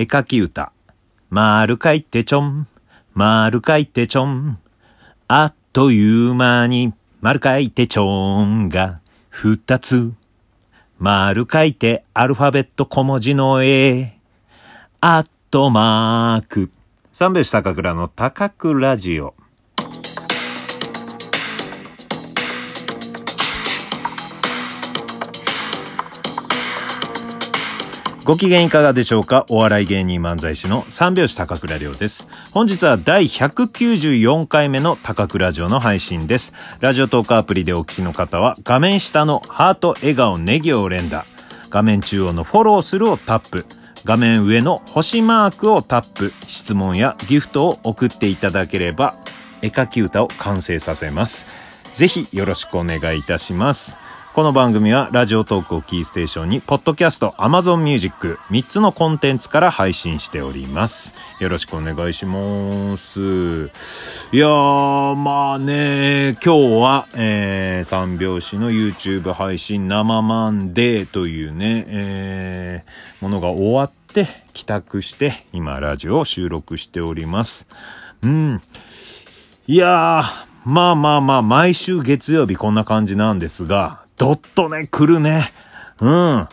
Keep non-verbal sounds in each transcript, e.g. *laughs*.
絵描き歌。丸書いてちょん、まる書いてちょん。あっという間にまる書いてちょんが二つ。まる書いてアルファベット小文字の絵。アットマーク。三拍子高倉の高倉ラジオ。ご機嫌いかがでしょうか？お笑い芸人漫才師の三拍子高倉涼です。本日は第194回目の高倉城の配信です。ラジオトークアプリでお聞きの方は画面下のハート、笑顔、ネギを連打。画面中央のフォローするをタップ。画面上の星マークをタップ。質問やギフトを送っていただければ絵描き歌を完成させます。ぜひよろしくお願いいたします。この番組はラジオトークをキーステーションに、ポッドキャスト、アマゾンミュージック、3つのコンテンツから配信しております。よろしくお願いします。いやー、まあね、今日は、えー、三拍子の YouTube 配信生マンデーというね、えー、ものが終わって、帰宅して、今ラジオを収録しております。うん。いやー、まあまあまあ、毎週月曜日こんな感じなんですが、どっとね、来るね。うん。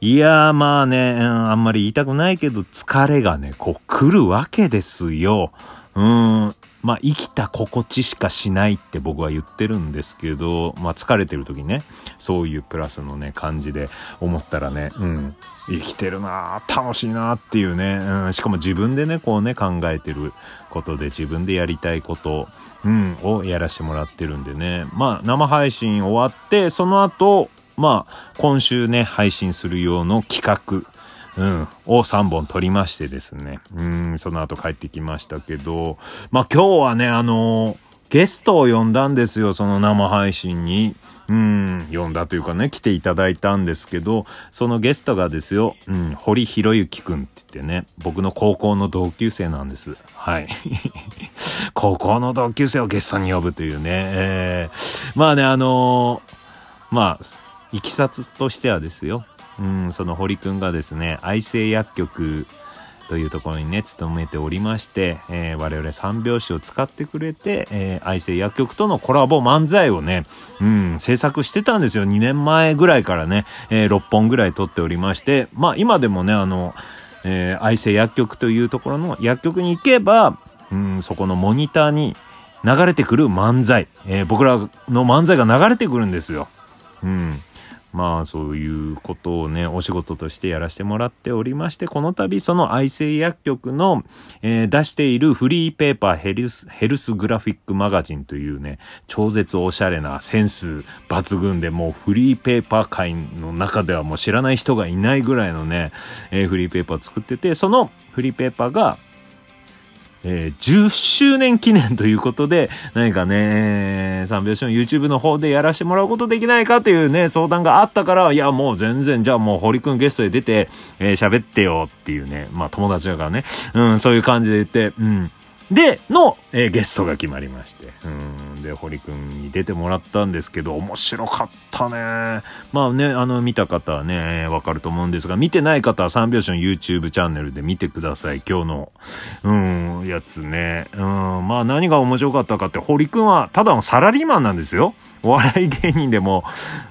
いやーまあね、うん、あんまり言いたくないけど、疲れがね、こう来るわけですよ。うん。まあ、生きた心地しかしないって僕は言ってるんですけど、まあ、疲れてる時ね、そういうプラスのね、感じで思ったらね、うん、生きてるな楽しいなっていうね、うん、しかも自分でね、こうね、考えてることで自分でやりたいこと、うん、をやらせてもらってるんでね、まあ、生配信終わって、その後、まあ、今週ね、配信する用の企画、うん、を3本撮りましてですね。うん、その後帰ってきましたけど、まあ今日はね、あのー、ゲストを呼んだんですよ、その生配信に。うん、呼んだというかね、来ていただいたんですけど、そのゲストがですよ、うん、堀博之くんって言ってね、僕の高校の同級生なんです。はい。*laughs* 高校の同級生をゲストに呼ぶというね、えー、まあね、あのー、まあ、いきさつとしてはですよ、うん、その堀くんがですね、愛生薬局というところにね、勤めておりまして、えー、我々三拍子を使ってくれて、えー、愛生薬局とのコラボ漫才をね、うん、制作してたんですよ。2年前ぐらいからね、えー、6本ぐらい撮っておりまして、まあ今でもね、あの、えー、愛生薬局というところの薬局に行けば、うん、そこのモニターに流れてくる漫才、えー、僕らの漫才が流れてくるんですよ。うん。まあそういうことをね、お仕事としてやらせてもらっておりまして、この度その愛生薬局の、えー、出しているフリーペーパーヘルス、ヘルスグラフィックマガジンというね、超絶おしゃれなセンス抜群でもうフリーペーパー界の中ではもう知らない人がいないぐらいのね、えー、フリーペーパー作ってて、そのフリーペーパーがえー、10周年記念ということで、何かね、三拍子の YouTube の方でやらしてもらうことできないかというね、相談があったから、いや、もう全然、じゃあもう堀くんゲストで出て、えー、喋ってよっていうね、まあ友達だからね、うん、そういう感じで言って、うん、で、の、えー、ゲストが決まりまして。うん。で、堀くんに出てもらったんですけど、面白かったね。まあね、あの、見た方はね、わかると思うんですが、見てない方は三拍子の YouTube チャンネルで見てください。今日の、うん、やつね。うん。まあ何が面白かったかって、堀くんはただのサラリーマンなんですよ。お笑い芸人でも、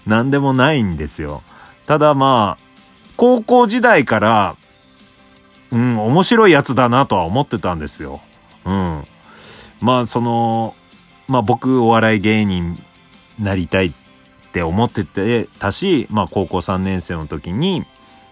何でもないんですよ。ただまあ、高校時代から、うん、面白いやつだなとは思ってたんですよ。うん。まあその、まあ僕お笑い芸人なりたいって思っててたし、まあ高校3年生の時に、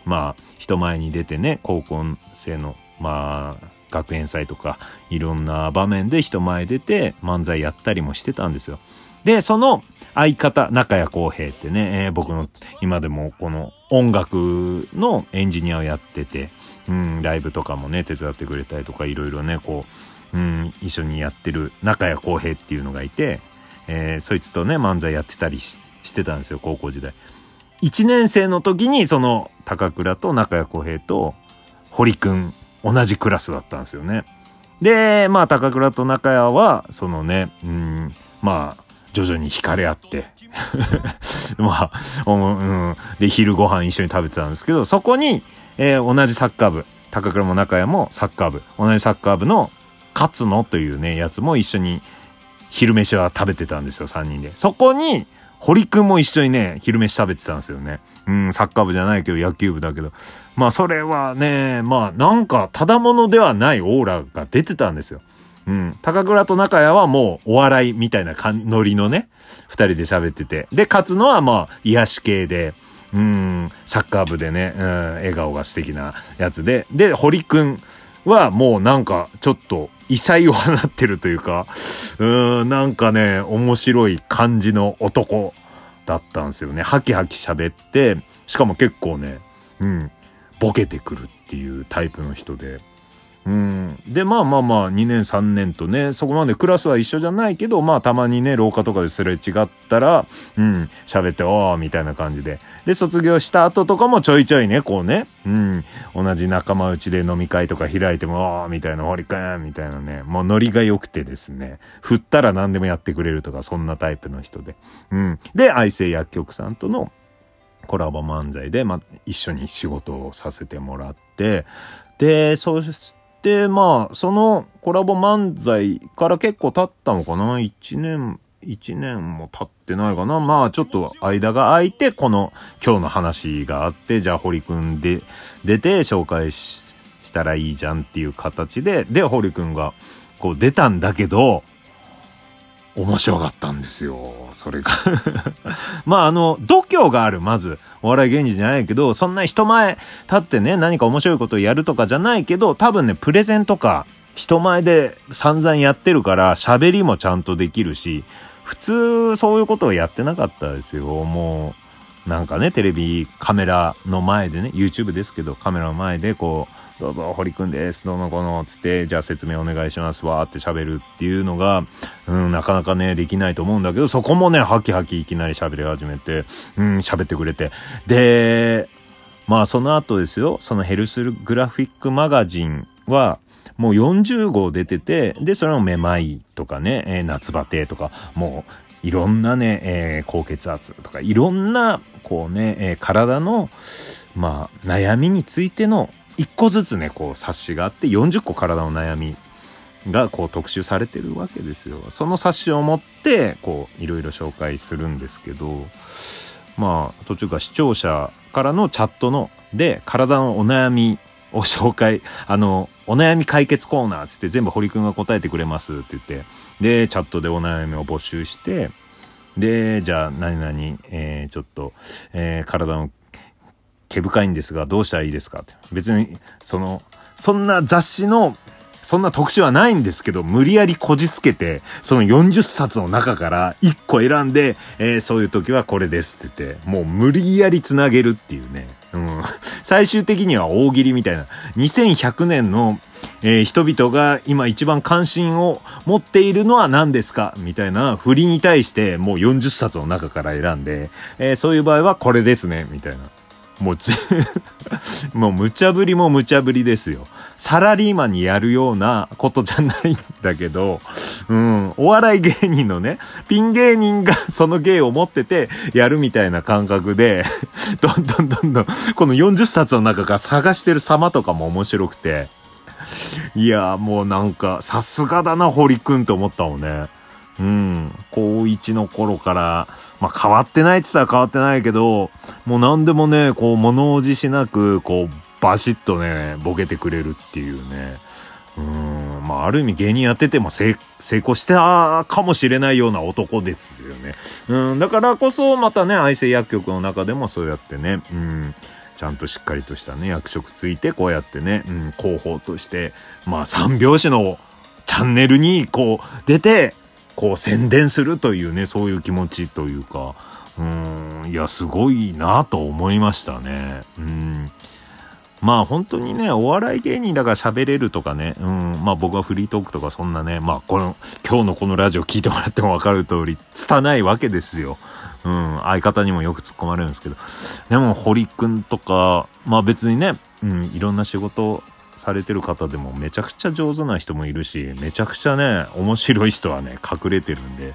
まあ人前に出てね、高校生の、まあ学園祭とかいろんな場面で人前出て漫才やったりもしてたんですよ。で、その相方、中谷公平ってね、えー、僕の今でもこの音楽のエンジニアをやってて、うん、ライブとかもね、手伝ってくれたりとかいろいろね、こう、うん、一緒にやってる中谷公平っていうのがいて、えー、そいつとね、漫才やってたりしてたんですよ、高校時代。1年生の時に、その、高倉と中谷公平と、堀くん、同じクラスだったんですよね。で、まあ、高倉と中谷は、そのね、うん、まあ、徐々に惹かれ合って *laughs* まあ、うん、で、昼ご飯一緒に食べてたんですけど、そこに、えー、同じサッカー部、高倉も中谷もサッカー部、同じサッカー部の勝野というね、やつも一緒に昼飯は食べてたんですよ、3人で。そこに、堀くんも一緒にね、昼飯食べてたんですよね。うん、サッカー部じゃないけど、野球部だけど。まあ、それはね、まあ、なんか、ただものではないオーラが出てたんですよ。うん。高倉と中谷はもうお笑いみたいなノリのね、二人で喋ってて。で、勝つのはまあ、癒し系で、うん、サッカー部でね、うん、笑顔が素敵なやつで。で、堀くんはもうなんか、ちょっと異彩を放ってるというか、うん、なんかね、面白い感じの男だったんですよね。ハキハキ喋って、しかも結構ね、うん、ボケてくるっていうタイプの人で。うん。で、まあまあまあ、2年3年とね、そこまでクラスは一緒じゃないけど、まあたまにね、廊下とかですれ違ったら、うん、喋って、おー、みたいな感じで。で、卒業した後とかもちょいちょいね、こうね、うん、同じ仲間内で飲み会とか開いても、おー、みたいな、堀くん、みたいなね、もうノリが良くてですね、振ったら何でもやってくれるとか、そんなタイプの人で。うん。で、愛生薬局さんとの、コラボ漫才で、まあ、一緒に仕事をさせてもらって、で、そして、でまあ、そのコラボ漫才から結構経ったのかな？一年、一年も経ってないかな？まあ、ちょっと間が空いて、この今日の話があって、じゃあ堀くんで出て紹介したらいいじゃんっていう形で、で、堀くんがこう出たんだけど、面白かったんですよ。それが *laughs* まあ、あの、度胸がある、まず。お笑い芸人じゃないけど、そんな人前立ってね、何か面白いことをやるとかじゃないけど、多分ね、プレゼンとか、人前で散々やってるから、喋りもちゃんとできるし、普通、そういうことをやってなかったですよ。もう、なんかね、テレビ、カメラの前でね、YouTube ですけど、カメラの前でこう、どうぞ、堀くんです。どうのこの、つって、じゃあ説明お願いしますわー、って喋るっていうのが、うん、なかなかね、できないと思うんだけど、そこもね、ハキハキいきなり喋り始めて、うん、喋ってくれて。で、まあその後ですよ、そのヘルスグラフィックマガジンは、もう40号出てて、で、それもめまいとかね、えー、夏バテとか、もう、いろんなね、えー、高血圧とか、いろんな、こうね、えー、体の、まあ、悩みについての一個ずつね、こう冊子があって、40個体の悩みがこう特集されてるわけですよ。その冊子を持って、こう、いろいろ紹介するんですけど、まあ、途中から視聴者からのチャットの、で、体のお悩みを紹介、*laughs* あの、お悩み解決コーナーつって全部堀くんが答えてくれますって言って、で、チャットでお悩みを募集して、で、じゃあ、何々、えー、ちょっと、えー、体の毛深いんですが、どうしたらいいですかって。別に、その、そんな雑誌の、そんな特集はないんですけど、無理やりこじつけて、その40冊の中から1個選んで、えー、そういう時はこれですって言って、もう無理やり繋げるっていうね。うん。*laughs* 最終的には大喜利みたいな。2100年の、えー、人々が今一番関心を持っているのは何ですかみたいな振りに対してもう40冊の中から選んで、えー、そういう場合はこれですね、みたいな。もうぜ、*laughs* もう無茶ぶりも無茶ぶりですよ。サラリーマンにやるようなことじゃないんだけど、うん、お笑い芸人のね、ピン芸人が *laughs* その芸を持っててやるみたいな感覚で、*laughs* どんどんどんどん、この40冊の中から探してる様とかも面白くて、いやもうなんか、さすがだな、堀くんと思ったもんね。うん、高一の頃から、まあ変わってないって言ったら変わってないけど、もう何でもね、こう物おじしなく、こうバシッとね、ボケてくれるっていうね。うん、まあある意味芸人やってても成功したかもしれないような男ですよね。うん、だからこそまたね、愛生薬局の中でもそうやってね、うん、ちゃんとしっかりとしたね、役職ついてこうやってね、うん、広報として、まあ三拍子のチャンネルにこう出て、こう宣伝するというね、そういう気持ちというか、うん、いや、すごいなと思いましたね。うん。まあ本当にね、お笑い芸人だから喋れるとかね、うん、まあ僕はフリートークとかそんなね、まあこの、今日のこのラジオ聞いてもらってもわかる通り、拙いわけですよ。うん、相方にもよく突っ込まれるんですけど。でも、堀くんとか、まあ別にね、うん、いろんな仕事されてる方でもめちゃくちゃ上手な人もいるし、めちゃくちゃね、面白い人はね、隠れてるんで、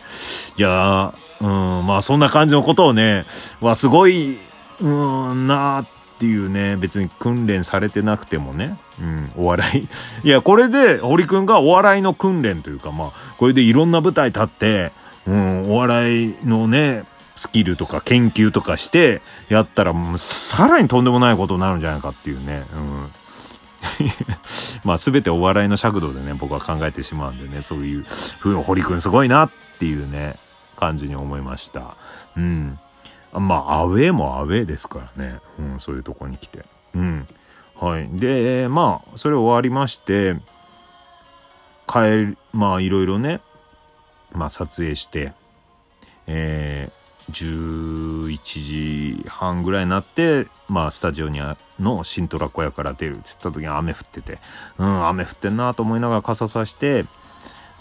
いやー、うん、まあそんな感じのことをね、はすごい、うん、なっっていうね、別に訓練されてなくてもね、うん、お笑い。*laughs* いや、これで、堀くんがお笑いの訓練というか、まあ、これでいろんな舞台立って、うん、お笑いのね、スキルとか研究とかしてやったら、もうさらにとんでもないことになるんじゃないかっていうね。うん。*laughs* まあ全てお笑いの尺度でね、僕は考えてしまうんでね、そういうふうに堀くんすごいなっていうね、感じに思いました。うん。まあ、アウェーもアウェーですからね。うん、そういうとこに来て。うん。はい。で、まあ、それ終わりまして、帰る、まあ、いろいろね、まあ、撮影して、え、11時半ぐらいになって、まあ、スタジオにの新トラ小屋から出るって言った時に雨降ってて、うん、雨降ってんなと思いながら傘さして、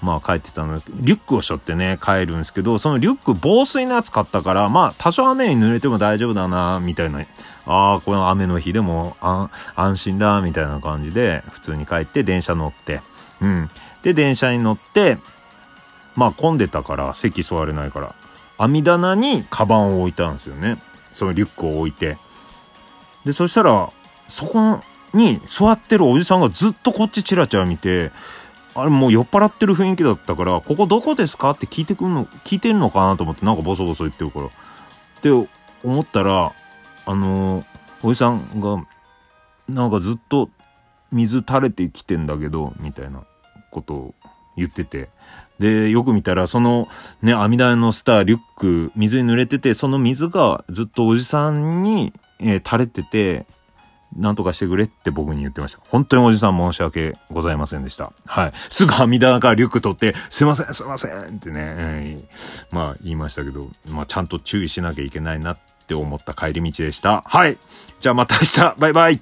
まあ帰ってたのリュックを背負ってね、帰るんですけど、そのリュック防水のやつ買ったから、まあ多少雨に濡れても大丈夫だな、みたいな。ああ、この雨の日でも安心だ、みたいな感じで、普通に帰って電車乗って。うん。で、電車に乗って、まあ混んでたから、席座れないから、網棚にカバンを置いたんですよね。そのリュックを置いて。で、そしたら、そこに座ってるおじさんがずっとこっちチラチラ見て、あれもう酔っ払ってる雰囲気だったから、ここどこですかって聞いてくんの、聞いてんのかなと思ってなんかボソボソ言ってるから。って思ったら、あのー、おじさんが、なんかずっと水垂れてきてんだけど、みたいなことを言ってて。で、よく見たら、そのね、網台のスター、リュック、水に濡れてて、その水がずっとおじさんに、えー、垂れてて、なんとかしてくれって僕に言ってました。本当におじさん申し訳ございませんでした。はい。すぐ網棚からリュック取って、すいません、すいませんってね、えー、まあ言いましたけど、まあちゃんと注意しなきゃいけないなって思った帰り道でした。はい。じゃあまた明日、バイバイ